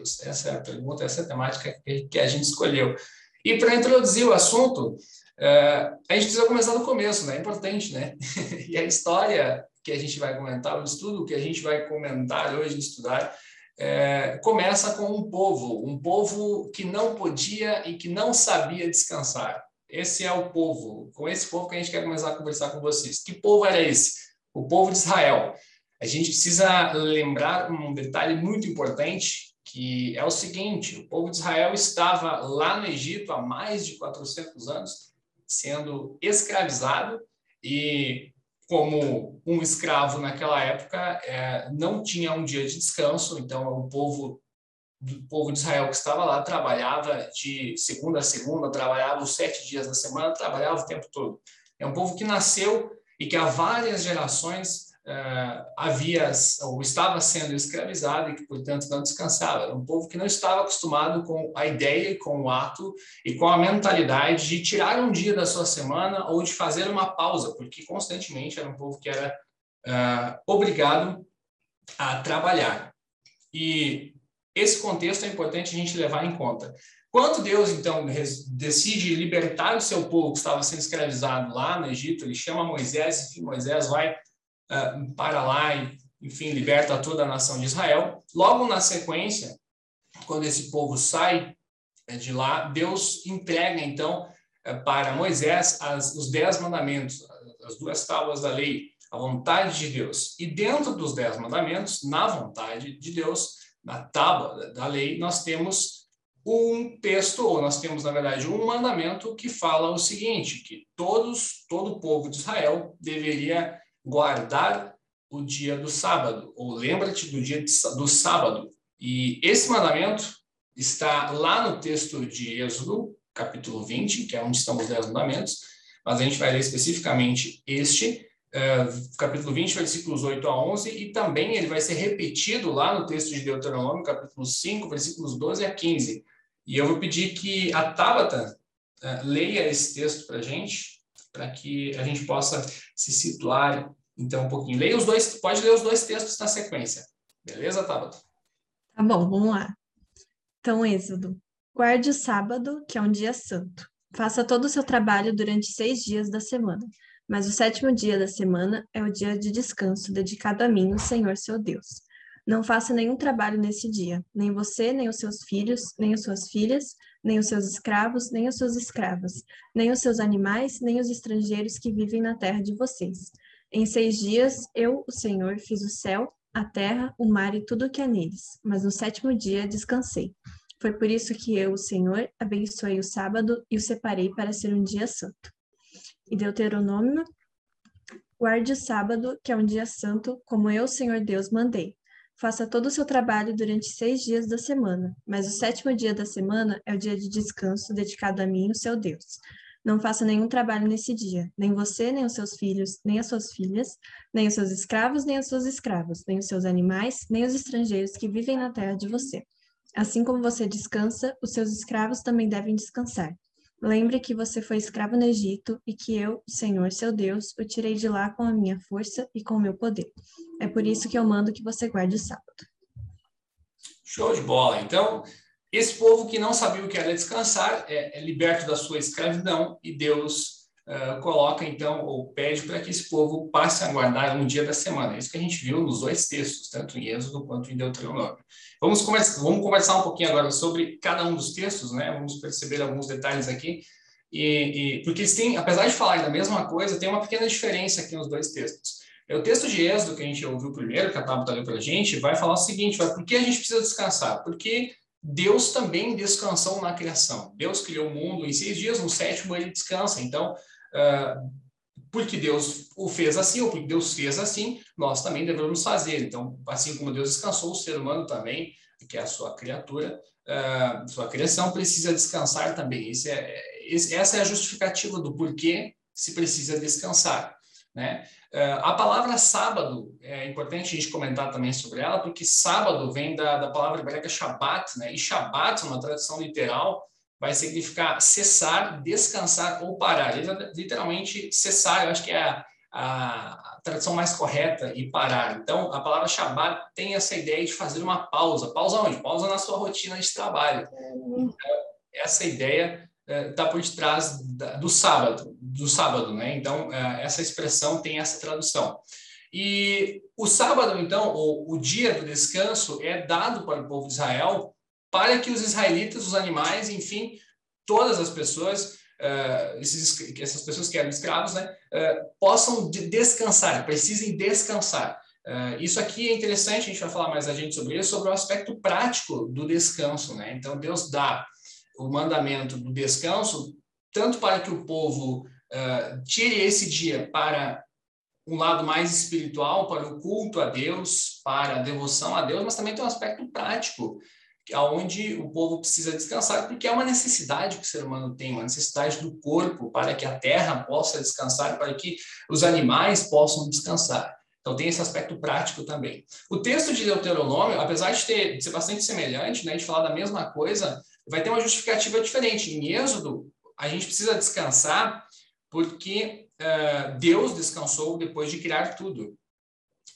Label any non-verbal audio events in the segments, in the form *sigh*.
Deus? Essa é a pergunta, essa é a temática que a gente escolheu. E para introduzir o assunto, uh, a gente precisa começar do começo, né? É importante, né? *laughs* e a história que a gente vai comentar, o estudo que a gente vai comentar hoje, estudar, é, começa com um povo, um povo que não podia e que não sabia descansar. Esse é o povo, com esse povo que a gente quer começar a conversar com vocês. Que povo era esse? O povo de Israel. A gente precisa lembrar um detalhe muito importante, que é o seguinte: o povo de Israel estava lá no Egito há mais de 400 anos, sendo escravizado, e como um escravo naquela época é, não tinha um dia de descanso, então o povo do povo de Israel que estava lá trabalhava de segunda a segunda, trabalhava os sete dias da semana, trabalhava o tempo todo. É um povo que nasceu e que há várias gerações havia ou estava sendo escravizado e que, portanto, não descansava. Era um povo que não estava acostumado com a ideia, com o ato e com a mentalidade de tirar um dia da sua semana ou de fazer uma pausa, porque constantemente era um povo que era uh, obrigado a trabalhar. E esse contexto é importante a gente levar em conta. Quando Deus, então, decide libertar o seu povo que estava sendo escravizado lá no Egito, ele chama Moisés, e Moisés vai uh, para lá e, enfim, liberta toda a nação de Israel. Logo na sequência, quando esse povo sai eh, de lá, Deus entrega, então, eh, para Moisés as, os dez mandamentos, as duas tábuas da lei, a vontade de Deus. E dentro dos dez mandamentos, na vontade de Deus, na tábua da lei, nós temos um texto, ou nós temos, na verdade, um mandamento que fala o seguinte, que todos, todo o povo de Israel deveria guardar o dia do sábado, ou lembra-te do dia do sábado. E esse mandamento está lá no texto de Êxodo, capítulo 20, que é onde estão os dez mandamentos, mas a gente vai ler especificamente este, uh, capítulo 20, versículos 8 a 11, e também ele vai ser repetido lá no texto de Deuteronômio, capítulo 5, versículos 12 a 15. E eu vou pedir que a Tabata uh, leia esse texto para a gente, para que a gente possa se situar então um pouquinho. Leia os dois, pode ler os dois textos na sequência. Beleza, Tabata? Tá bom, vamos lá. Então, Êxodo. Guarde o sábado, que é um dia santo. Faça todo o seu trabalho durante seis dias da semana. Mas o sétimo dia da semana é o dia de descanso dedicado a mim, o Senhor seu Deus. Não faça nenhum trabalho nesse dia, nem você, nem os seus filhos, nem as suas filhas, nem os seus escravos, nem as suas escravas, nem os seus animais, nem os estrangeiros que vivem na terra de vocês. Em seis dias eu, o Senhor, fiz o céu, a terra, o mar e tudo o que há neles, mas no sétimo dia descansei. Foi por isso que eu, o Senhor, abençoei o sábado e o separei para ser um dia santo. E Deuteronômio, guarde o sábado, que é um dia santo, como eu, Senhor Deus, mandei. Faça todo o seu trabalho durante seis dias da semana, mas o sétimo dia da semana é o dia de descanso dedicado a mim, o seu Deus. Não faça nenhum trabalho nesse dia, nem você, nem os seus filhos, nem as suas filhas, nem os seus escravos, nem as suas escravas, nem os seus animais, nem os estrangeiros que vivem na terra de você. Assim como você descansa, os seus escravos também devem descansar. Lembre que você foi escravo no Egito e que eu, Senhor, seu Deus, o tirei de lá com a minha força e com o meu poder. É por isso que eu mando que você guarde o sábado. Show de bola. Então, esse povo que não sabia o que era descansar é, é liberto da sua escravidão e Deus uh, coloca, então, ou pede para que esse povo passe a guardar um dia da semana. É isso que a gente viu nos dois textos, tanto em Êxodo quanto em Deuteronômio. Vamos conversar, vamos conversar um pouquinho agora sobre cada um dos textos, né? Vamos perceber alguns detalhes aqui. E, e, porque eles têm, apesar de falar da mesma coisa, tem uma pequena diferença aqui nos dois textos. É o texto de Êxodo que a gente ouviu primeiro, que a Tabata leu para a gente, vai falar o seguinte: vai, por que a gente precisa descansar? Porque Deus também descansou na criação. Deus criou o mundo em seis dias, no sétimo ele descansa. Então, uh, porque Deus o fez assim, ou porque Deus fez assim, nós também devemos fazer. Então, assim como Deus descansou, o ser humano também, que é a sua criatura, uh, sua criação, precisa descansar também. Esse é, esse, essa é a justificativa do porquê se precisa descansar. Né? Uh, a palavra sábado, é importante a gente comentar também sobre ela, porque sábado vem da, da palavra hebraica Shabbat, né? e Shabbat, uma tradução literal, vai significar cessar, descansar ou parar. Literalmente cessar, eu acho que é a, a tradução mais correta e parar. Então, a palavra Shabbat tem essa ideia de fazer uma pausa. Pausa onde? Pausa na sua rotina de trabalho. Então, essa ideia está é, por detrás do sábado, do sábado, né? Então, é, essa expressão tem essa tradução. E o sábado, então, o, o dia do descanso, é dado para o povo de Israel para que os israelitas, os animais, enfim, todas as pessoas, esses, essas pessoas que eram escravos, né, possam descansar, precisem descansar. Uh, isso aqui é interessante, a gente vai falar mais a gente sobre isso, sobre o aspecto prático do descanso. Né? Então, Deus dá o mandamento do descanso tanto para que o povo tire esse dia para um lado mais espiritual, para o culto a Deus, para a devoção a Deus, mas também tem um aspecto prático, onde o povo precisa descansar, porque é uma necessidade que o ser humano tem, uma necessidade do corpo para que a terra possa descansar, para que os animais possam descansar. Então tem esse aspecto prático também. O texto de Deuteronômio, apesar de, ter, de ser bastante semelhante, né, de falar da mesma coisa, vai ter uma justificativa diferente. Em Êxodo, a gente precisa descansar porque uh, Deus descansou depois de criar tudo.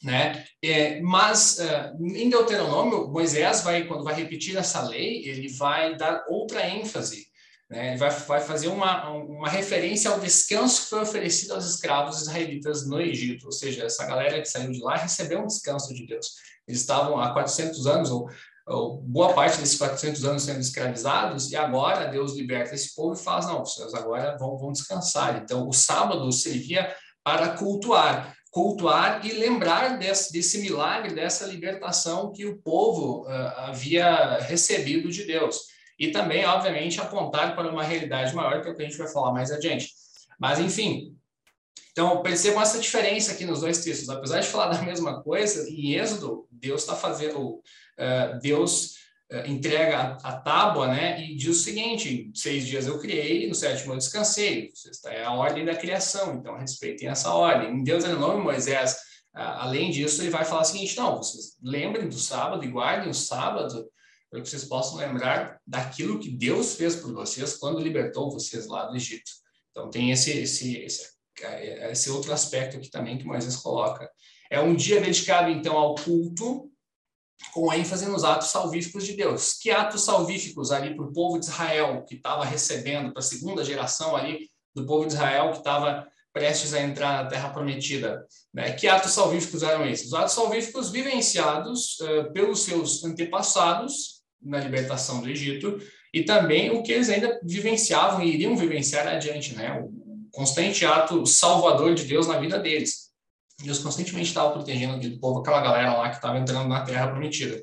Né? É, mas uh, em Deuteronômio, Moisés vai, quando vai repetir essa lei, ele vai dar outra ênfase. Né? Ele vai, vai fazer uma, uma referência ao descanso que foi oferecido aos escravos israelitas no Egito. Ou seja, essa galera que saiu de lá recebeu um descanso de Deus. Eles estavam há 400 anos, ou, boa parte desses 400 anos sendo escravizados, e agora Deus liberta esse povo e fala: não, vocês agora vão, vão descansar. Então, o sábado servia para cultuar cultuar e lembrar desse, desse milagre, dessa libertação que o povo uh, havia recebido de Deus. E também, obviamente, apontar para uma realidade maior, que é o que a gente vai falar mais adiante. Mas, enfim, então percebam essa diferença aqui nos dois textos. Apesar de falar da *laughs* mesma coisa, em Êxodo, Deus está fazendo, uh, Deus uh, entrega a, a, tábua, né, e diz o seguinte: seis dias eu criei, no sétimo eu descansei. É a ordem da criação, então respeitem essa ordem. Em Deus o nome Moisés. Uh, além disso, ele vai falar o seguinte: não, vocês lembrem do sábado e guardem o sábado para que vocês possam lembrar daquilo que Deus fez por vocês quando libertou vocês lá do Egito. Então tem esse esse esse, esse outro aspecto aqui também que Moisés coloca. É um dia dedicado então ao culto com ênfase nos atos salvíficos de Deus. Que atos salvíficos ali para o povo de Israel que estava recebendo, para a segunda geração ali do povo de Israel que estava prestes a entrar na Terra Prometida. Né? Que atos salvíficos eram esses? Os atos salvíficos vivenciados uh, pelos seus antepassados na libertação do Egito e também o que eles ainda vivenciavam e iriam vivenciar adiante, né? O constante ato salvador de Deus na vida deles. Deus constantemente estava protegendo aquele povo, aquela galera lá que estava entrando na Terra Prometida.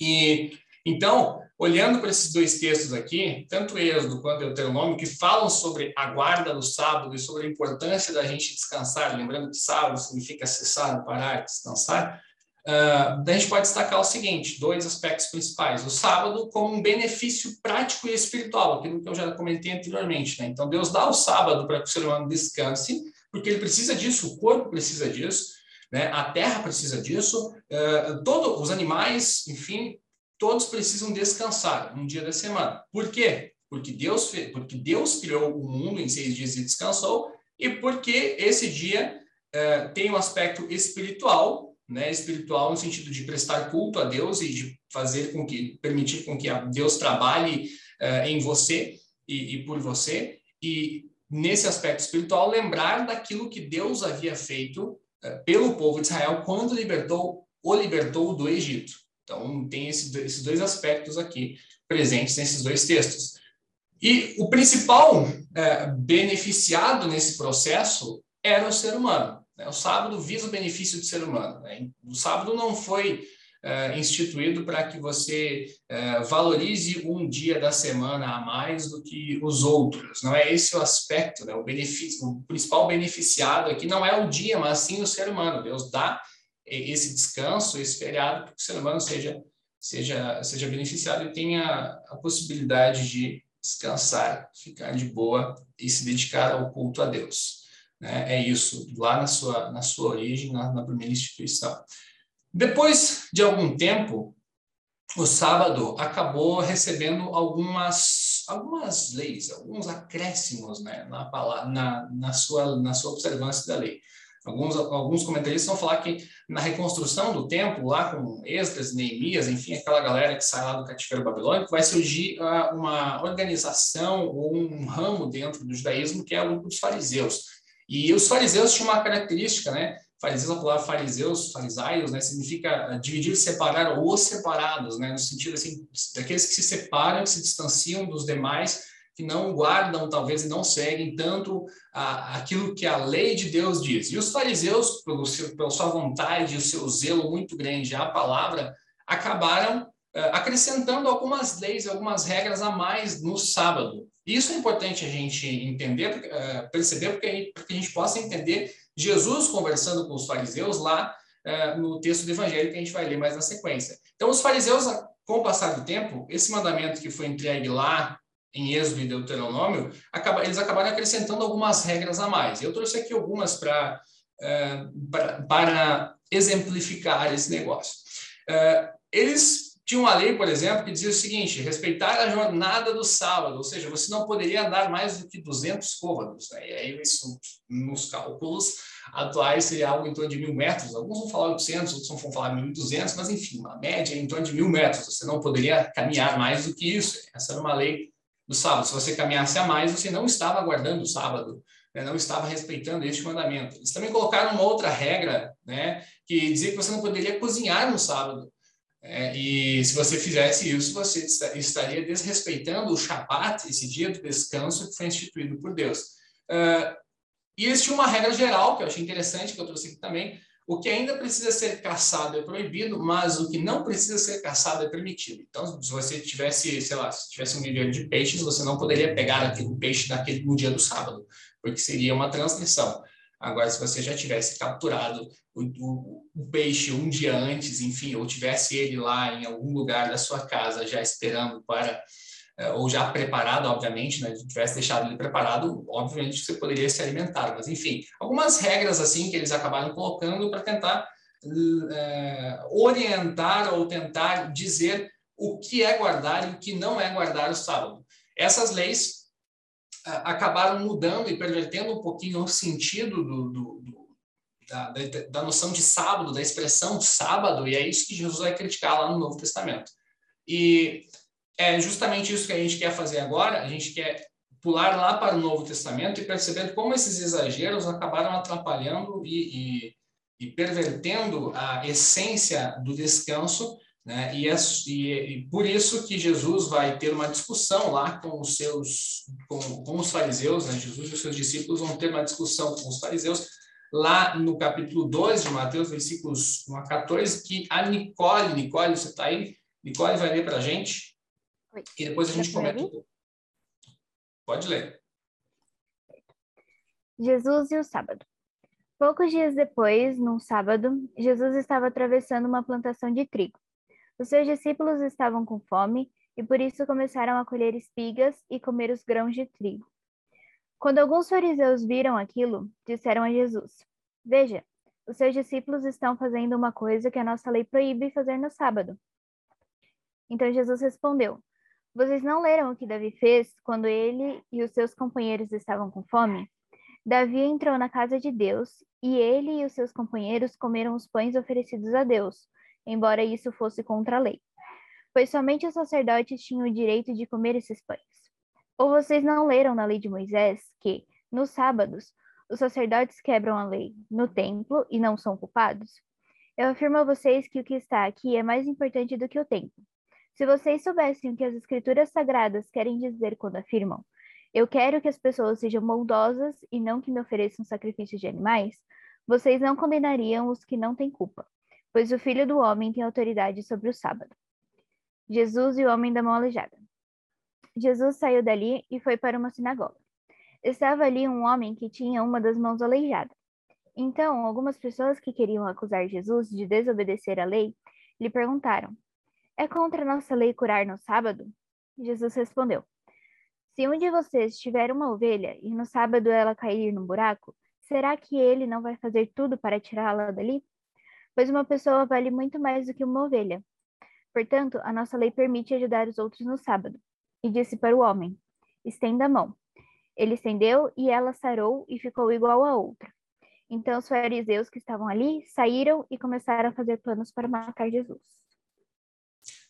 E então, olhando para esses dois textos aqui, tanto Êxodo quanto Deuteronômio, que falam sobre a guarda do sábado e sobre a importância da gente descansar, lembrando que sábado significa cessar, parar, descansar, uh, a gente pode destacar o seguinte: dois aspectos principais. O sábado como um benefício prático e espiritual, aquilo que eu já comentei anteriormente. Né? Então, Deus dá o sábado para que o ser humano descanse porque ele precisa disso, o corpo precisa disso, né? a terra precisa disso, uh, todo, os animais, enfim, todos precisam descansar um dia da semana. Por quê? Porque Deus, porque Deus criou o mundo em seis dias e descansou, e porque esse dia uh, tem um aspecto espiritual, né? espiritual no sentido de prestar culto a Deus e de fazer com que, permitir com que Deus trabalhe uh, em você e, e por você, e nesse aspecto espiritual, lembrar daquilo que Deus havia feito uh, pelo povo de Israel quando libertou, o libertou do Egito. Então, tem esse, esses dois aspectos aqui presentes nesses dois textos. E o principal uh, beneficiado nesse processo era o ser humano. Né? O sábado visa o benefício do ser humano. Né? O sábado não foi uh, instituído para que você uh, valorize um dia da semana a mais do que os outros. Não é esse o aspecto, né? O benefício, o principal beneficiado aqui não é o dia, mas sim o ser humano. Deus dá esse descanso, esse feriado, para que o ser humano seja seja seja beneficiado e tenha a possibilidade de descansar, ficar de boa e se dedicar ao culto a Deus. Né? É isso, lá na sua, na sua origem, na, na primeira instituição. Depois de algum tempo, o sábado acabou recebendo algumas, algumas leis, alguns acréscimos né, na, na, na, sua, na sua observância da lei. Alguns, alguns comentaristas vão falar que na reconstrução do templo, lá com Esdras, Neemias, enfim, aquela galera que sai lá do cativeiro babilônico, vai surgir uh, uma organização ou um ramo dentro do judaísmo que é o dos fariseus. E os fariseus tinham uma característica, né? Fariseus, a palavra fariseus, farisaios, né? Significa dividir, separar ou separados, né? No sentido, assim, daqueles que se separam, que se distanciam dos demais que não guardam, talvez, e não seguem tanto a, aquilo que a lei de Deus diz. E os fariseus, pelo seu, pela sua vontade e o seu zelo muito grande à palavra, acabaram acrescentando algumas leis, algumas regras a mais no sábado. Isso é importante a gente entender, uh, perceber, porque, para que a gente possa entender Jesus conversando com os fariseus lá uh, no texto do Evangelho que a gente vai ler mais na sequência. Então, os fariseus, com o passar do tempo, esse mandamento que foi entregue lá em Êxodo e Deuteronômio, eles acabaram acrescentando algumas regras a mais. Eu trouxe aqui algumas para para exemplificar esse negócio. Eles tinham uma lei, por exemplo, que dizia o seguinte: respeitar a jornada do sábado, ou seja, você não poderia andar mais do que 200 côvados. Né? E aí, isso, nos cálculos atuais, seria algo em torno de mil metros. Alguns vão falar 800, outros vão falar 1.200, mas enfim, uma média em torno de mil metros. Você não poderia caminhar mais do que isso. Essa era uma lei do sábado. Se você caminhasse a mais, você não estava guardando o sábado, né? não estava respeitando este mandamento. Eles também colocaram uma outra regra, né? que dizia que você não poderia cozinhar no sábado. É, e se você fizesse isso, você estaria desrespeitando o Shabat, esse dia do descanso que foi instituído por Deus. Uh, e tinham uma regra geral, que eu achei interessante, que eu trouxe aqui também, o que ainda precisa ser caçado é proibido, mas o que não precisa ser caçado é permitido. Então, se você tivesse, sei lá, se tivesse um milhão de peixes, você não poderia pegar aquele peixe naquele, no dia do sábado, porque seria uma transgressão. Agora, se você já tivesse capturado o, o, o, peixe um dia antes, enfim, ou tivesse ele lá em algum lugar da sua casa já esperando para é, ou já preparado, obviamente, né? Se tivesse deixado ele preparado, obviamente você poderia se alimentar. Mas, enfim, algumas regras assim que eles acabaram colocando para tentar é, orientar ou tentar dizer o que é guardar e o que não é guardar o sábado. Essas leis acabaram mudando e pervertendo um pouquinho o sentido do, do, do da, da, da noção de sábado, da expressão sábado, e é isso que Jesus vai criticar lá no Novo Testamento. E é justamente isso que a gente quer fazer agora. A gente quer pular lá para o Novo Testamento e perceber como esses exageros acabaram atrapalhando e, e, e pervertendo a essência do descanso, né? E, é, e, e, por isso que Jesus vai ter uma discussão lá com os seus, com, com os fariseus, né? Jesus e os seus discípulos vão ter uma discussão com os fariseus lá no capítulo 2 de Mateus, versículos 1 a 14, que a Nicole, Nicole, você está aí? Nicole vai ler para a gente. Oi. E depois a gente comenta. Pode ler. Jesus e o sábado. Poucos dias depois, num sábado, Jesus estava atravessando uma plantação de trigo. Os seus discípulos estavam com fome e por isso começaram a colher espigas e comer os grãos de trigo. Quando alguns fariseus viram aquilo, disseram a Jesus: Veja, os seus discípulos estão fazendo uma coisa que a nossa lei proíbe fazer no sábado. Então Jesus respondeu: vocês não leram o que Davi fez quando ele e os seus companheiros estavam com fome? Davi entrou na casa de Deus e ele e os seus companheiros comeram os pães oferecidos a Deus, embora isso fosse contra a lei. Pois somente os sacerdotes tinham o direito de comer esses pães. Ou vocês não leram na lei de Moisés que, nos sábados, os sacerdotes quebram a lei no templo e não são culpados? Eu afirmo a vocês que o que está aqui é mais importante do que o templo. Se vocês soubessem o que as escrituras sagradas querem dizer quando afirmam, eu quero que as pessoas sejam bondosas e não que me ofereçam sacrifícios de animais, vocês não condenariam os que não têm culpa, pois o filho do homem tem autoridade sobre o sábado. Jesus e o homem da mão aleijada. Jesus saiu dali e foi para uma sinagoga. Estava ali um homem que tinha uma das mãos aleijada. Então, algumas pessoas que queriam acusar Jesus de desobedecer à lei lhe perguntaram: é contra nossa lei curar no sábado? Jesus respondeu: Se um de vocês tiver uma ovelha e no sábado ela cair no buraco, será que ele não vai fazer tudo para tirá-la dali? Pois uma pessoa vale muito mais do que uma ovelha. Portanto, a nossa lei permite ajudar os outros no sábado. E disse para o homem: Estenda a mão. Ele estendeu e ela sarou e ficou igual a outra. Então os fariseus que estavam ali saíram e começaram a fazer planos para matar Jesus.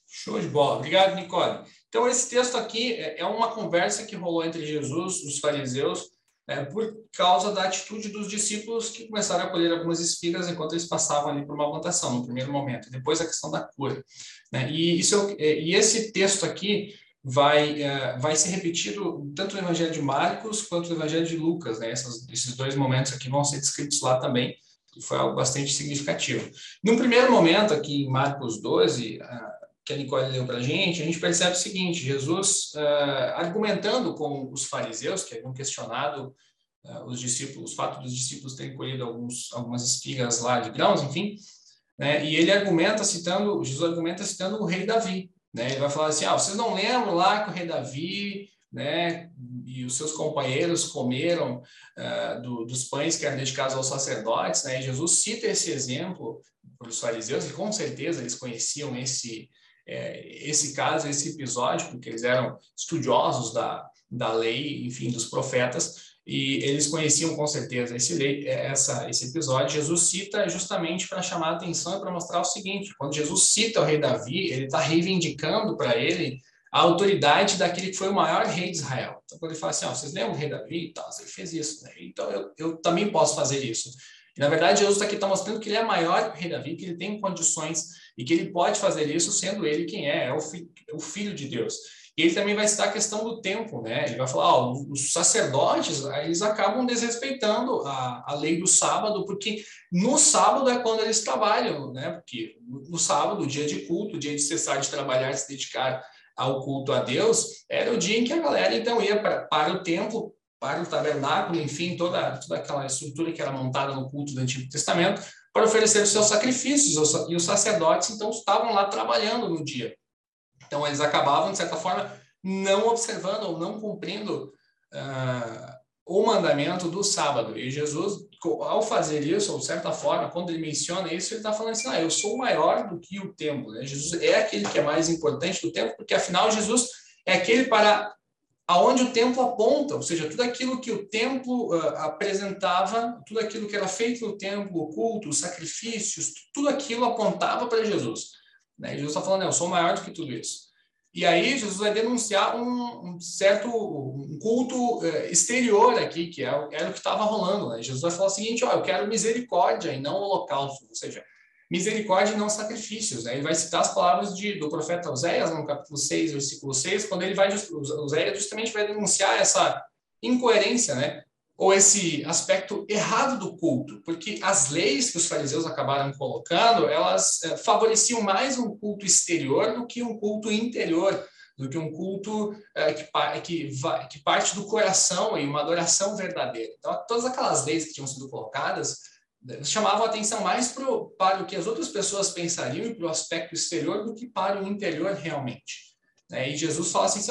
Show de bola. Obrigado, Nicole. Então, esse texto aqui é, é uma conversa que rolou entre Jesus os fariseus é, por causa da atitude dos discípulos que começaram a colher algumas espigas enquanto eles passavam ali por uma plantação, no primeiro momento. Depois, a questão da cura. Né? E, isso, é e esse texto aqui vai, uh, vai ser repetido tanto no Evangelho de Marcos quanto no Evangelho de Lucas. Né? Essas, esses dois momentos aqui vão ser descritos lá também, e foi algo bastante significativo. No primeiro momento, aqui em Marcos 12, uh, que a Nicole para a gente, a gente percebe o seguinte: Jesus uh, argumentando com os fariseus, que haviam questionado os discípulos, o fato dos discípulos terem colhido alguns, algumas espigas lá de grãos, enfim, né? e ele argumenta citando, Jesus argumenta citando o rei Davi. Né? Ele vai falar assim: ah, vocês não lembram lá que o rei Davi né, e os seus companheiros comeram uh, do, dos pães que eram dedicados aos sacerdotes? Né? E Jesus cita esse exemplo para os fariseus, e com certeza eles conheciam esse, é, esse caso, esse episódio, porque eles eram estudiosos da, da lei, enfim, dos profetas e eles conheciam com certeza esse, lei, é, essa, esse episódio. Jesus cita justamente para chamar a atenção e para mostrar o seguinte: quando Jesus cita o rei Davi, ele está reivindicando para ele a autoridade daquele que foi o maior rei de Israel. Então, quando ele fala assim: vocês lembram do rei Davi? Tá, ele fez isso, né? então eu, eu também posso fazer isso. E, na verdade, Jesus aqui está mostrando que ele é maior que o rei Davi, que ele tem condições e que ele pode fazer isso sendo ele quem é, é o, fi, o filho de Deus. E ele também vai citar a questão do tempo, né? Ele vai falar, ó, os sacerdotes, eles acabam desrespeitando a, a lei do sábado, porque no sábado é quando eles trabalham, né? Porque no sábado, dia de culto, dia de cessar de trabalhar e se dedicar ao culto a Deus, era o dia em que a galera então ia para, para o templo, para o tabernáculo, enfim, toda, toda aquela estrutura que era montada no culto do Antigo Testamento, para oferecer os seus sacrifícios. E os sacerdotes então estavam lá trabalhando no dia. Então, eles acabavam, de certa forma, não observando ou não cumprindo uh, o mandamento do sábado. E Jesus, ao fazer isso, ou de certa forma, quando ele menciona isso, ele está falando assim: ah, eu sou maior do que o templo. Né? Jesus é aquele que é mais importante do templo, porque afinal Jesus é aquele para aonde o templo aponta, ou seja, tudo aquilo que o templo uh, apresentava, tudo aquilo que era feito no templo, o culto, os sacrifícios, tudo aquilo apontava para Jesus. Né? Jesus está falando, eu sou maior do que tudo isso. E aí Jesus vai denunciar um, um certo um culto uh, exterior aqui, que é, era o que estava rolando. Né? Jesus vai falar o seguinte, eu quero misericórdia e não holocausto, ou seja, misericórdia e não sacrifícios. Né? Ele vai citar as palavras de, do profeta Oséias, no capítulo 6, versículo 6, quando ele vai, Oséias justamente vai denunciar essa incoerência, né? ou esse aspecto errado do culto, porque as leis que os fariseus acabaram colocando, elas é, favoreciam mais um culto exterior do que um culto interior, do que um culto é, que, que, parte do coração e uma adoração verdadeira. Então, todas aquelas leis que tinham sido colocadas chamavam a atenção mais pro, para o que as outras pessoas pensariam e para o aspecto exterior do que para o interior realmente. Né? E Jesus fala assim,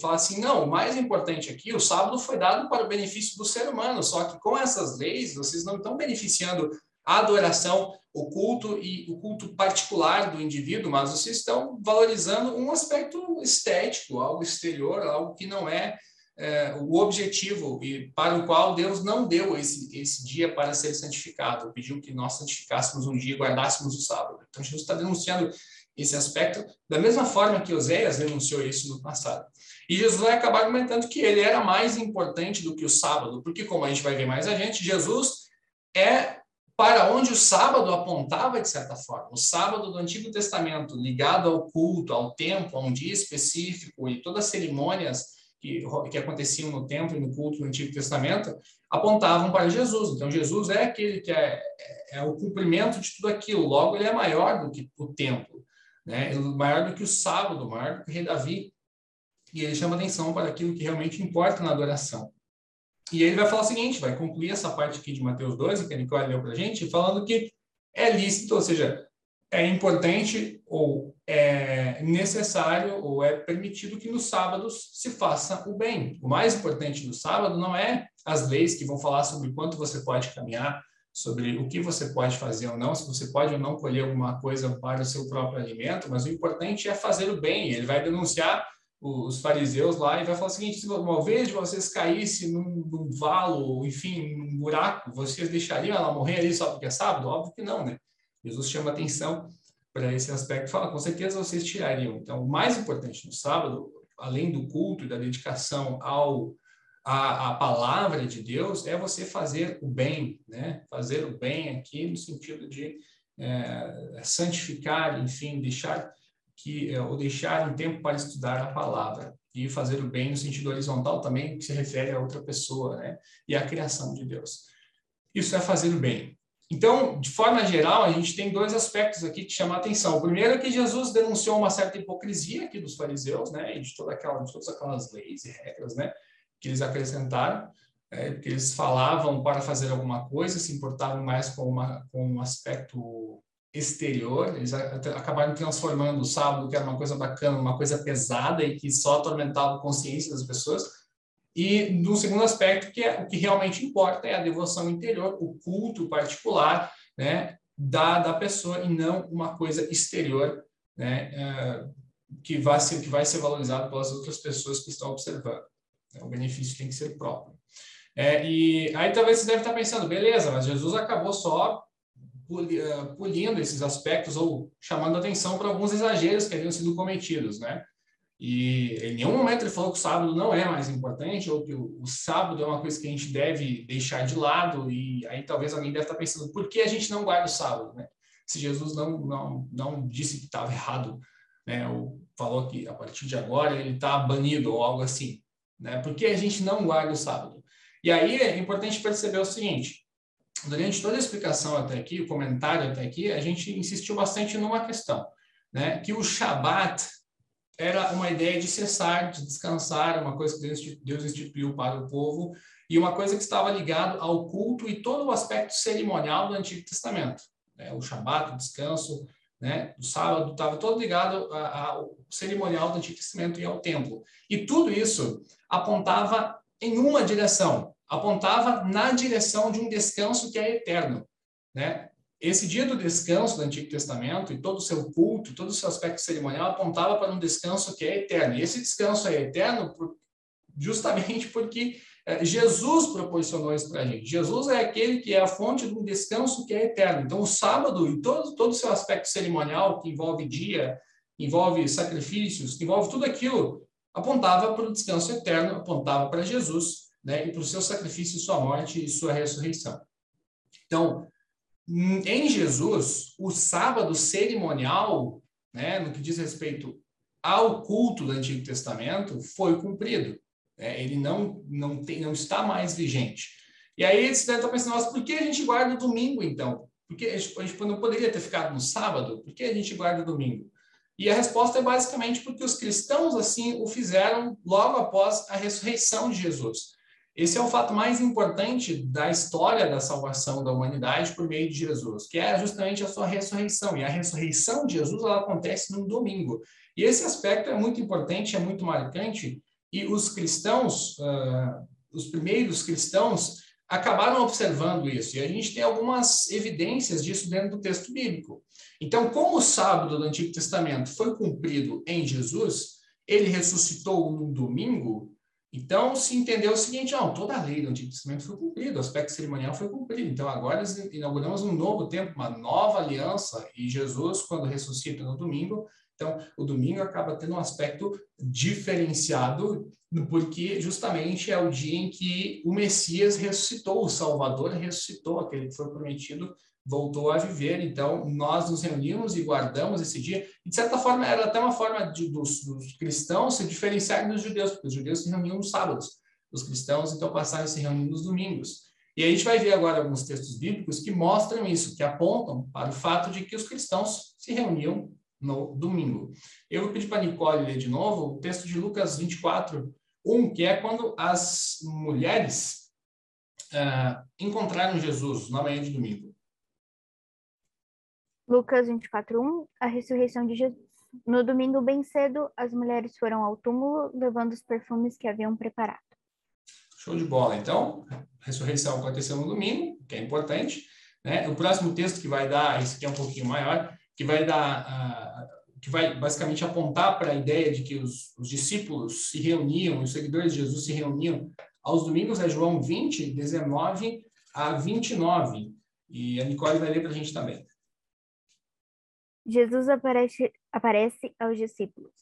fala assim, não, o mais importante aqui, o sábado foi dado para o benefício do ser humano, só que com essas leis, vocês não estão beneficiando a adoração, o culto e o culto particular do indivíduo, mas vocês estão valorizando um aspecto estético, algo exterior, algo que não é, é o objetivo e para o qual Deus não deu esse, esse dia para ser santificado, pediu que nós santificássemos um dia e guardássemos o sábado. Então, Jesus está denunciando esse aspecto, da mesma forma que Oséias denunciou isso no passado. E Jesus vai acabar argumentando que ele era mais importante do que o sábado, porque, como a gente vai ver mais a gente, Jesus é para onde o sábado apontava, de certa forma. O sábado do Antigo Testamento, ligado ao culto, ao tempo, a um dia específico e todas as cerimônias que, que aconteciam no templo e no culto do Antigo Testamento, apontavam para Jesus. Então, Jesus é aquele que é, é, é o cumprimento de tudo aquilo. Logo, ele é maior do que o templo né? maior do que o sábado, maior do que o rei Davi. E ele chama atenção para aquilo que realmente importa na adoração. E ele vai falar o seguinte, vai concluir essa parte aqui de Mateus 12, que a Nicole leu para a gente, falando que é lícito, ou seja, é importante ou é necessário ou é permitido que nos sábados se faça o bem. O mais importante do sábado não é as leis que vão falar sobre quanto você pode caminhar, sobre o que você pode fazer ou não, se você pode ou não colher alguma coisa para o seu próprio alimento, mas o importante é fazer o bem. Ele vai denunciar os fariseus lá e vai falar o seguinte: se uma vez vocês caísse num, num valo, enfim, num buraco, vocês deixariam ela morrer ali só porque é sábado? Óbvio que não, né? Jesus chama atenção para esse aspecto, fala, com certeza vocês tirariam. Então, o mais importante no sábado, além do culto e da dedicação ao a, a, palavra de Deus é você fazer o bem, né? Fazer o bem aqui no sentido de é, santificar, enfim, deixar que é, ou deixar um tempo para estudar a palavra e fazer o bem no sentido horizontal também, que se refere a outra pessoa, né? E a criação de Deus. Isso é fazer o bem. Então, de forma geral, a gente tem dois aspectos aqui que chamam a atenção. O primeiro é que Jesus denunciou uma certa hipocrisia aqui dos fariseus, né? E de toda aquela, de todas aquelas leis e regras, né? que eles acrescentaram, é, que eles falavam para fazer alguma coisa, se importavam mais com, uma, com um aspecto exterior, eles acabaram transformando o sábado, que era uma coisa bacana, uma coisa pesada e que só atormentava a consciência das pessoas. E no segundo aspecto, que é o que realmente importa é a devoção interior, o culto particular, né, da, da pessoa e não uma coisa exterior, né, é, que vai ser que vai ser valorizado pelas outras pessoas que estão observando. Né? O benefício tem que ser próprio. É, e aí talvez você deve estar pensando, beleza, mas Jesus acabou só eh, polindo esses aspectos ou chamando atenção para alguns exageros que haviam sido cometidos, né? E em nenhum momento ele falou que o sábado não é mais importante ou que o, o, sábado é uma coisa que a gente deve deixar de lado. E aí talvez alguém deve estar pensando, por que a gente não guarda o sábado, né? Se Jesus não não, não disse que estava errado, né? Ou falou que a partir de agora ele está banido ou algo assim né? Porque a gente não guarda o sábado. E aí é importante perceber o seguinte: durante toda a explicação até aqui, o comentário até aqui, a gente insistiu bastante numa questão, né? Que o Shabat era uma ideia de cessar, de descansar, uma coisa que Deus instituiu para o povo e uma coisa que estava ligado ao culto e todo o aspecto cerimonial do Antigo Testamento, né? O Shabat, o descanso, né? O sábado estava todo ligado ao cerimonial do Antigo Testamento e ao templo. E tudo isso apontava em uma direção, apontava na direção de um descanso que é eterno, né? Esse dia do descanso do Antigo Testamento e todo o seu culto, todo o seu aspecto cerimonial apontava para um descanso que é eterno. E esse descanso é eterno por, justamente porque é, Jesus proporcionou isso para a gente. Jesus é aquele que é a fonte de um descanso que é eterno. Então, o sábado e todo, todo o seu aspecto cerimonial, que envolve dia, envolve sacrifícios, envolve tudo aquilo apontava para o descanso eterno, apontava para Jesus, né, e para o seu sacrifício, sua morte e sua ressurreição. Então, em Jesus, o sábado cerimonial, né, no que diz respeito ao culto do Antigo Testamento, foi cumprido. Né? Ele não, não, tem, não está mais vigente. E aí deve estar pensando, nossa, por que a gente guarda o domingo, então? Porque a gente, a gente não poderia ter ficado no sábado? Por que a gente guarda o domingo? E a resposta é basicamente porque os cristãos assim o fizeram logo após a ressurreição de Jesus. Esse é o fato mais importante da história da salvação da humanidade por meio de Jesus, que é justamente a sua ressurreição. E a ressurreição de Jesus ela acontece num domingo. E esse aspecto é muito importante, é muito marcante. E os cristãos, uh, os primeiros cristãos, acabaram observando isso. E a gente tem algumas evidências disso dentro do texto bíblico. Então, como o sábado do Antigo Testamento foi cumprido em Jesus, ele ressuscitou no domingo, então se entendeu o seguinte: não, toda a lei do Antigo Testamento foi cumprida, o aspecto cerimonial foi cumprido. Então, agora inauguramos um novo tempo, uma nova aliança, e Jesus, quando ressuscita no domingo, então, o domingo acaba tendo um aspecto diferenciado, porque justamente é o dia em que o Messias ressuscitou, o Salvador ressuscitou, aquele que foi prometido voltou a viver. Então, nós nos reunimos e guardamos esse dia. E, de certa forma, era até uma forma de, dos, dos, cristãos se diferenciarem dos judeus, porque os judeus se reuniam nos sábados. Os cristãos, então, passaram a se reunir nos domingos. E a gente vai ver agora alguns textos bíblicos que mostram isso, que apontam para o fato de que os cristãos se reuniam no domingo. Eu vou pedir para a Nicole ler de novo o texto de Lucas 24, 1, que é quando as mulheres uh, encontraram Jesus na manhã de domingo. Lucas 24, 1, a ressurreição de Jesus. No domingo, bem cedo, as mulheres foram ao túmulo levando os perfumes que haviam preparado. Show de bola. Então, a ressurreição aconteceu no domingo, que é importante. Né? O próximo texto que vai dar, esse aqui é um pouquinho maior, que vai dar, uh, que vai basicamente apontar para a ideia de que os, os, discípulos se reuniam, os seguidores de Jesus se reuniam aos domingos, é João 20, 19 a 29. E a Nicole vai ler para a gente também. Jesus aparece, aparece aos discípulos.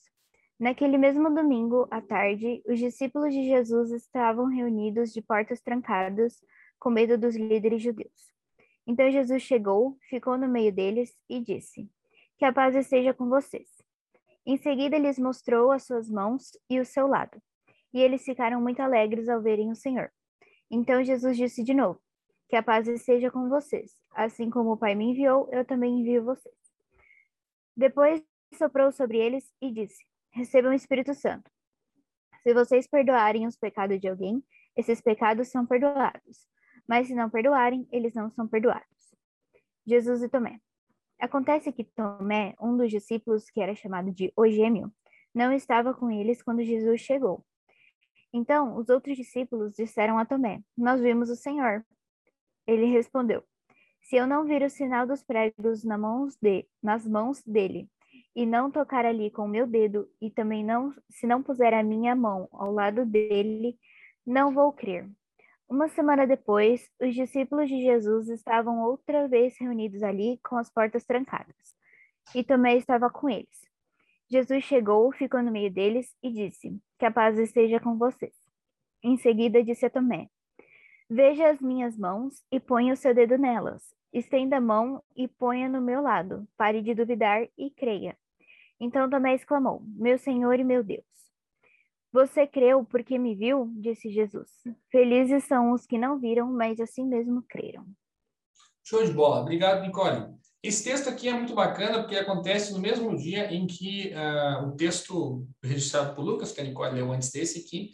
Naquele mesmo domingo, à tarde, os discípulos de Jesus estavam reunidos de portas trancadas, com medo dos líderes judeus. Então Jesus chegou, ficou no meio deles e disse: Que a paz esteja com vocês. Em seguida, lhes mostrou as suas mãos e o seu lado. E eles ficaram muito alegres ao verem o Senhor. Então Jesus disse de novo: Que a paz esteja com vocês. Assim como o Pai me enviou, eu também envio vocês. Depois soprou sobre eles e disse: Recebam o Espírito Santo. Se vocês perdoarem os pecados de alguém, esses pecados são perdoados. Mas se não perdoarem, eles não são perdoados. Jesus e Tomé. Acontece que Tomé, um dos discípulos que era chamado de O Gêmeo, não estava com eles quando Jesus chegou. Então, os outros discípulos disseram a Tomé: Nós vimos o Senhor. Ele respondeu: se eu não vir o sinal dos pregos na mãos de, nas mãos dele, e não tocar ali com o meu dedo, e também não, se não puser a minha mão ao lado dele, não vou crer. Uma semana depois, os discípulos de Jesus estavam outra vez reunidos ali com as portas trancadas. E Tomé estava com eles. Jesus chegou, ficou no meio deles e disse: Que a paz esteja com vocês. Em seguida disse a Tomé: Veja as minhas mãos e ponha o seu dedo nelas. Estenda a mão e ponha no meu lado. Pare de duvidar e creia. Então Tomé exclamou: Meu Senhor e meu Deus. Você creu porque me viu? disse Jesus. Felizes são os que não viram, mas assim mesmo creram. Show de bola. Obrigado, Nicole. Esse texto aqui é muito bacana porque acontece no mesmo dia em que uh, o texto registrado por Lucas, que a Nicole leu antes desse aqui,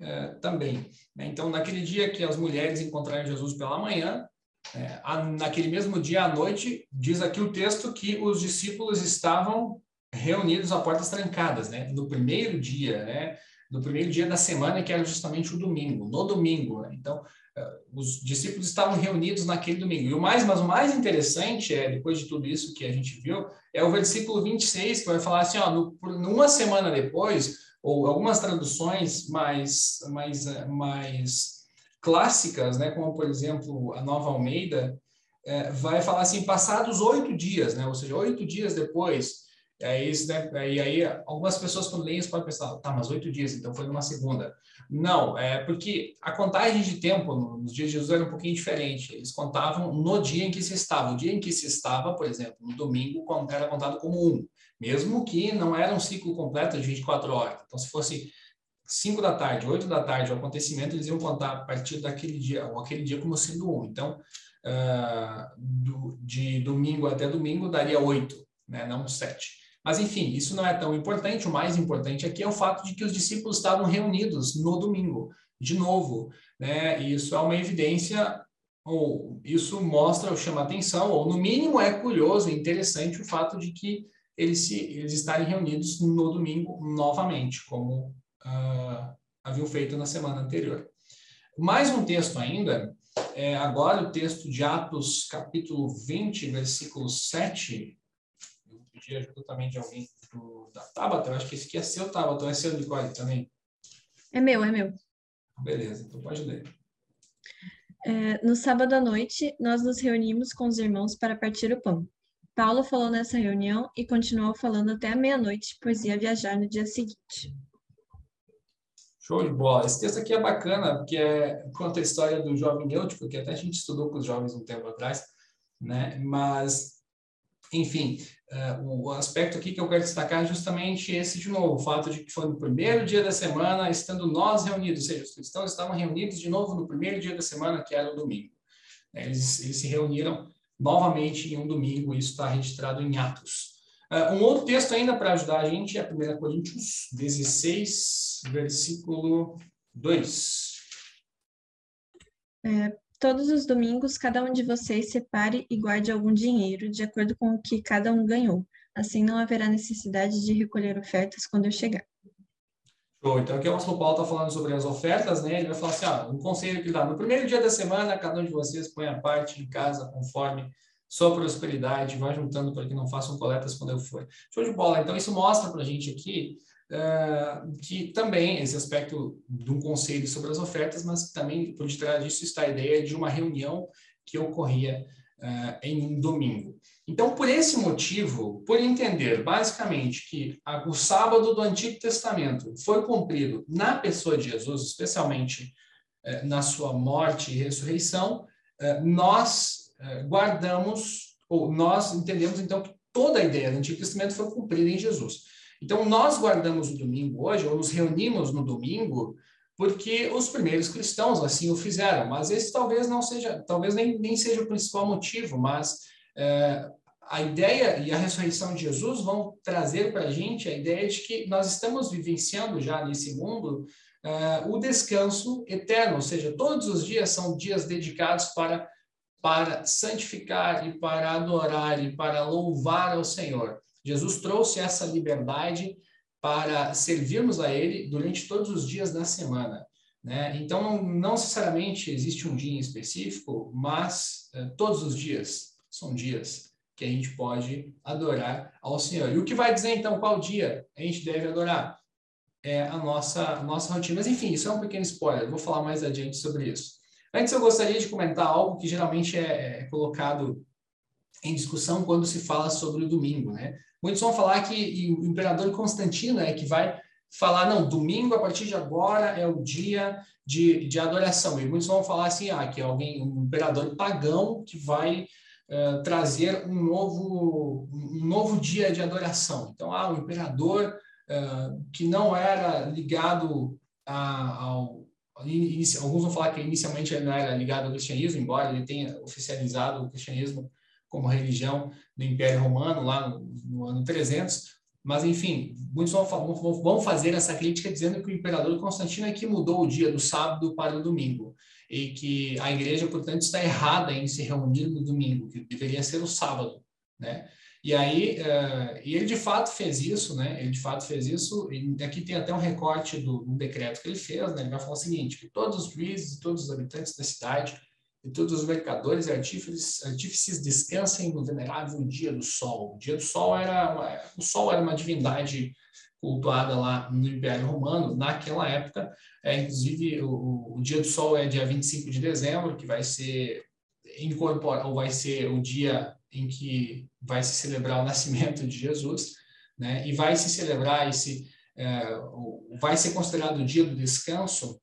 uh, também. Né? Então, naquele dia que as mulheres encontraram Jesus pela manhã, é, naquele mesmo dia à noite, diz aqui o texto que os discípulos estavam reunidos a portas trancadas, né? No primeiro dia, né? No primeiro dia da semana, que era justamente o domingo, no domingo. Né? Então, é, os discípulos estavam reunidos naquele domingo. E o mais, mas o mais interessante é, depois de tudo isso que a gente viu, é o versículo 26, que vai falar assim, ó, no, numa semana depois, ou algumas traduções mais, mais, mais clássicas, né, como por exemplo a Nova Almeida, é, vai falar assim, passados oito dias, né, ou seja, oito dias depois, é isso, né, e aí algumas pessoas quando leem isso podem pensar, tá, mas oito dias, então foi numa segunda. Não, é porque a contagem de tempo nos dias de Jesus era um pouquinho diferente, eles contavam no dia em que se estava, o dia em que se estava, por exemplo, no domingo era contado como um, mesmo que não era um ciclo completo de 24 horas, então se fosse 5 da tarde, 8 da tarde, o acontecimento, eles iam contar a partir daquele dia, ou aquele dia como sendo um. Então, uh, do, de domingo até domingo daria 8, né, não 7. Mas, enfim, isso não é tão importante. O mais importante aqui é o fato de que os discípulos estavam reunidos no domingo, de novo. Né? Isso é uma evidência, ou isso mostra ou chama atenção, ou no mínimo é curioso, interessante o fato de que eles, se, eles estarem reunidos no domingo novamente, como uh, haviam feito na semana anterior. Mais um texto ainda, é agora o texto de Atos, capítulo 20, versículo 7. Eu pedi ajuda também de alguém do, da Tabata, eu acho que esse aqui é seu, Tabata, é seu, Nicole, também? É meu, é meu. Beleza, então pode ler. É, no sábado à noite, nós nos reunimos com os irmãos para partir o pão. Paulo falou nessa reunião e continuou falando até a meia-noite, pois ia viajar no dia seguinte. Show de bola. Esse texto aqui é bacana, porque é, conta a história do jovem Eutico, que até a gente estudou com os jovens um tempo atrás, né? Mas, enfim, uh, o aspecto aqui que eu quero destacar é justamente esse de novo, o fato de que foi no primeiro dia da semana, estando nós reunidos, ou seja, os cristãos estavam reunidos de novo no primeiro dia da semana, que era o domingo. Eles, eles se reuniram novamente em um domingo, isso está registrado em Atos. Uh, um outro texto ainda para ajudar a gente é 1 Coríntios 16, versículo 2. É, todos os domingos, cada um de vocês separe e guarde algum dinheiro, de acordo com o que cada um ganhou. Assim não haverá necessidade de recolher ofertas quando eu chegar. Show. Então, aqui o apóstolo Paulo está falando sobre as ofertas, né? Ele vai falar assim, ah, um conselho que dá. No primeiro dia da semana, cada um de vocês põe a parte em casa conforme sua prosperidade, vai juntando para que não façam coletas quando eu for. Show de bola. Então, isso mostra para a gente aqui que também esse aspecto de um conselho sobre as ofertas, mas também por detrás disso está a ideia de uma reunião que ocorria uh, em um domingo. Então, por esse motivo, por entender basicamente que o sábado do Antigo Testamento foi cumprido na pessoa de Jesus, especialmente uh, na sua morte e ressurreição, nós guardamos, ou nós entendemos então que toda a ideia do Antigo Testamento foi cumprida em Jesus. Então, nós guardamos o domingo hoje, ou nos reunimos no domingo, porque os primeiros cristãos assim o fizeram, mas esse talvez não seja, talvez nem, nem seja o principal motivo, mas é, a ideia e a ressurreição de Jesus vão trazer para a gente a ideia de que nós estamos vivenciando já nesse mundo é, o descanso eterno, ou seja, todos os dias são dias dedicados para, para santificar e para adorar e para louvar ao Senhor. Jesus trouxe essa liberdade para servirmos a Ele durante todos os dias da semana. Né? Então, não necessariamente existe um dia em específico, mas eh, todos os dias são dias que a gente pode adorar ao Senhor. E o que vai dizer, então, qual dia a gente deve adorar? É a nossa, a nossa rotina. Mas, enfim, isso é um pequeno spoiler, vou falar mais adiante sobre isso. Antes, eu gostaria de comentar algo que geralmente é, é colocado em discussão quando se fala sobre o domingo, né? Muitos vão falar que o imperador Constantino é que vai falar, não, domingo a partir de agora é o dia de, de adoração. E muitos vão falar assim, ah, que é alguém, um imperador pagão que vai uh, trazer um novo, um novo dia de adoração. Então, ah, o imperador uh, que não era ligado a, ao alguns vão falar que inicialmente ele não era ligado ao cristianismo, embora ele tenha oficializado o cristianismo como religião do Império Romano, lá no, no ano 300. Mas, enfim, muitos vão, vão, fazer essa crítica dizendo que o imperador Constantino é que mudou o dia do sábado para o domingo. E que a igreja, portanto, está errada em se reunir no domingo, que deveria ser o sábado. Né? E aí, uh, e ele de fato fez isso, né? Ele de fato fez isso. E aqui tem até um recorte do, do decreto que ele fez, né? Ele vai falar o seguinte: que todos os juízes e todos os habitantes da cidade e todos os mercadores e artífices, artífices descansem no venerável dia do sol. O dia do sol era uma, o sol era uma divindade cultuada lá no Império Romano naquela época. É, inclusive, o, o dia do sol é dia 25 de dezembro, que vai ser incorporado, ou vai ser o dia em que vai se celebrar o nascimento de Jesus, né? E vai se celebrar esse é, vai ser considerado o dia do descanso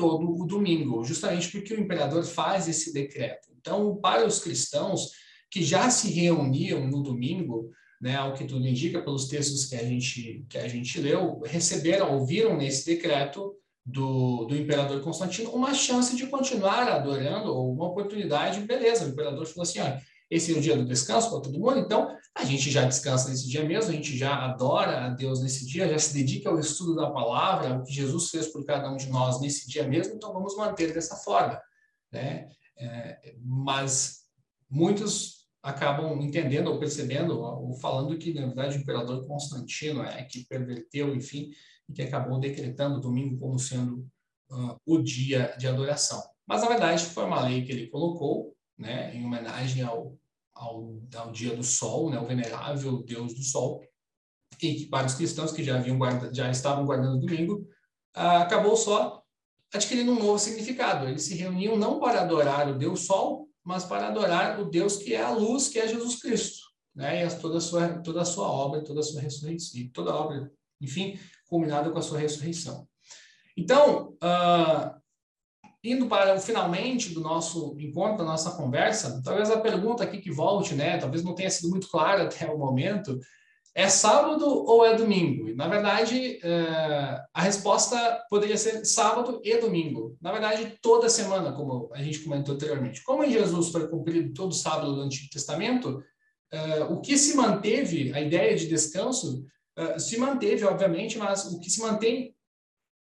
todo o domingo, justamente porque o imperador faz esse decreto. Então, para os cristãos que já se reuniam no domingo, né, ao que tudo indica pelos textos que a gente que a gente leu, receberam, ouviram nesse decreto do, do imperador Constantino uma chance de continuar adorando ou uma oportunidade, beleza. O imperador falou assim, olha, esse é o dia do descanso para todo mundo, então a gente já descansa nesse dia mesmo, a gente já adora a Deus nesse dia, já se dedica ao estudo da palavra, o que Jesus fez por cada um de nós nesse dia mesmo, então vamos manter dessa forma. Né? É, mas muitos acabam entendendo ou percebendo ou falando que, na verdade, o imperador Constantino é que perverteu, enfim, e que acabou decretando o domingo como sendo uh, o dia de adoração. Mas, na verdade, foi uma lei que ele colocou, né, em homenagem ao, ao, ao dia do sol, né, o venerável deus do sol, e que para os cristãos que já, haviam guarda, já estavam guardando o domingo, ah, acabou só adquirindo um novo significado. Eles se reuniam não para adorar o deus sol, mas para adorar o Deus que é a luz, que é Jesus Cristo, né? E toda a sua toda a sua obra, toda a sua ressurreição, e toda a obra, enfim, culminada com a sua ressurreição. Então, uh, indo para o finalmente do nosso encontro, da nossa conversa, talvez a pergunta aqui que volte, né? Talvez não tenha sido muito clara *laughs* até o momento. É sábado ou é domingo? E, na verdade, é, a resposta poderia ser sábado e domingo. Na verdade, toda semana, como a gente comentou anteriormente. Como em Jesus foi cumprido todo sábado do Antigo Testamento, é, o que se manteve, a ideia de descanso, é, se manteve, obviamente, mas o que se mantém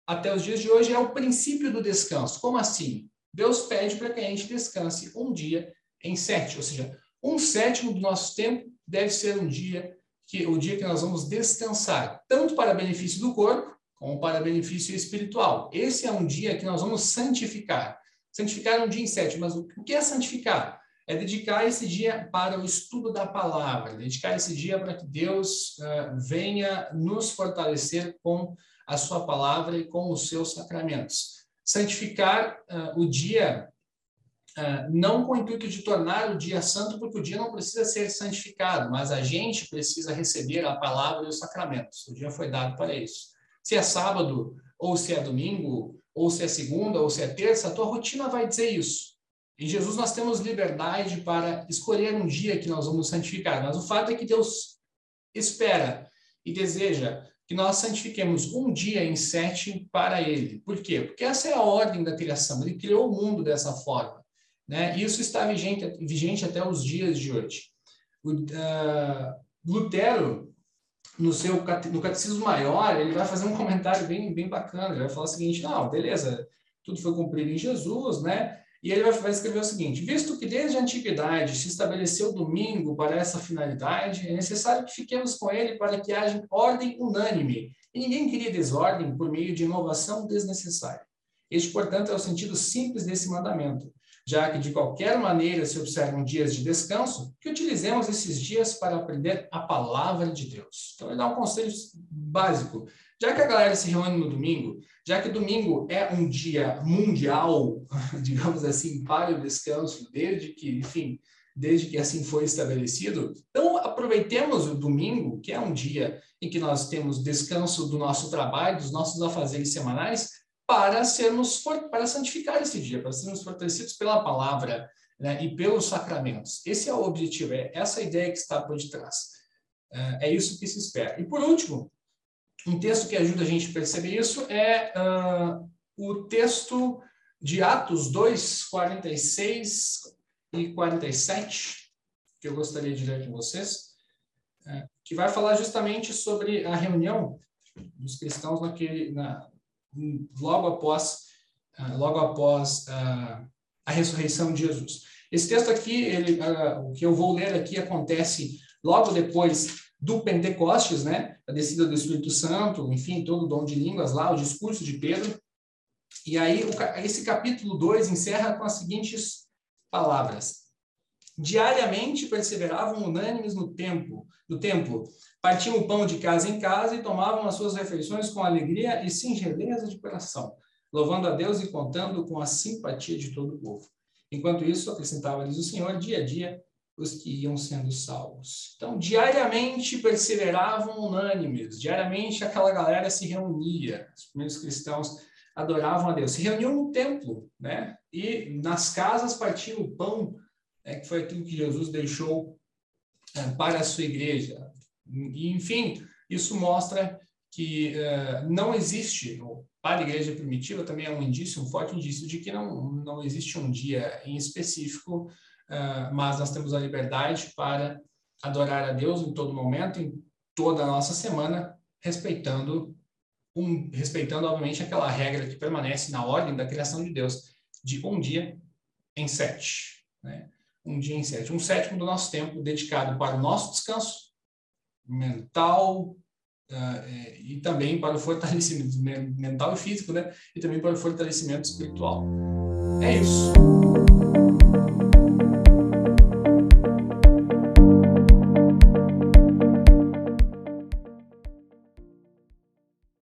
até os dias de hoje é o princípio do descanso. Como assim? Deus pede para que a gente descanse um dia em sete, ou seja, um sétimo do nosso tempo deve ser um dia que o dia que nós vamos descansar, tanto para benefício do corpo, como para benefício espiritual. Esse é um dia que nós vamos santificar. Santificar é um dia em sete, mas o que é santificar? É dedicar esse dia para o estudo da palavra, dedicar esse dia para que Deus uh, venha nos fortalecer com a sua palavra e com os seus sacramentos. Santificar uh, o dia uh, não com o intuito de tornar o dia santo, porque o dia não precisa ser santificado, mas a gente precisa receber a palavra e os sacramentos. O dia foi dado para isso. Se é sábado, ou se é domingo, ou se é segunda, ou se é terça, a tua rotina vai dizer isso. Em Jesus nós temos liberdade para escolher um dia que nós vamos santificar, mas o fato é que Deus espera e deseja que nós santifiquemos um dia em sete para Ele. Por quê? Porque essa é a ordem da criação. Ele criou o mundo dessa forma. Né? Isso está vigente, vigente até os dias de hoje. O, uh, Lutero, no seu no Catecismo Maior, ele vai fazer um comentário bem, bem bacana. Ele vai falar o seguinte: não, beleza, tudo foi cumprido em Jesus, né? E ele vai escrever o seguinte: visto que desde a antiguidade se estabeleceu o domingo para essa finalidade, é necessário que fiquemos com ele para que haja ordem unânime. E ninguém queria desordem por meio de inovação desnecessária. Este, portanto, é o sentido simples desse mandamento já que de qualquer maneira se observam dias de descanso, que utilizemos esses dias para aprender a palavra de Deus. Então, ele dá um conselho básico. Já que a galera se reúne no domingo, já que domingo é um dia mundial, *laughs* digamos assim, para o descanso, desde que, enfim, desde que assim foi estabelecido, então aproveitemos o domingo, que é um dia em que nós temos descanso do nosso trabalho, dos nossos afazeres semanais, para sermos para santificar esse dia, para sermos fortalecidos pela palavra né, e pelos sacramentos. Esse é o objetivo, é essa ideia que está por detrás. É, é isso que se espera. E por último, um texto que ajuda a gente a perceber isso é uh, o texto de Atos 2, 46 e 47, que eu gostaria de ler com vocês, uh, que vai falar justamente sobre a reunião dos cristãos naquele, na, logo após, uh, logo após uh, a ressurreição de Jesus. Esse texto aqui, ele, o que eu vou ler aqui acontece logo depois do Pentecostes, né? A descida do Espírito Santo, enfim, todo o dom de línguas lá, o discurso de Pedro. E aí, esse capítulo 2 encerra com as seguintes palavras. Diariamente perseveravam unânimes no templo, no templo, Partiam o pão de casa em casa e tomavam as suas refeições com alegria e singeleza de coração, louvando a Deus e contando com a simpatia de todo o povo. Enquanto isso, acrescentava-lhes o Senhor, dia a dia, os que iam sendo salvos. Então, diariamente perseveravam unânimes, diariamente aquela galera se reunia, os primeiros cristãos adoravam a Deus, se reuniam no templo, né? E nas casas partiam o pão, né, que foi aquilo que Jesus deixou é, para a sua igreja. E, enfim, isso mostra que uh, não existe, para a igreja primitiva também é um indício, um forte indício de que não, não existe um dia em específico, uh, mas nós temos a liberdade para adorar a Deus em todo momento, em toda a nossa semana, respeitando, um, respeitando obviamente aquela regra que permanece na ordem da criação de Deus, de um dia em sete. Né? Um dia em sete. Um sétimo do nosso tempo dedicado para o nosso descanso, mental uh, e também para o fortalecimento *laughs* mental e físico, né? E também para o fortalecimento espiritual. É isso.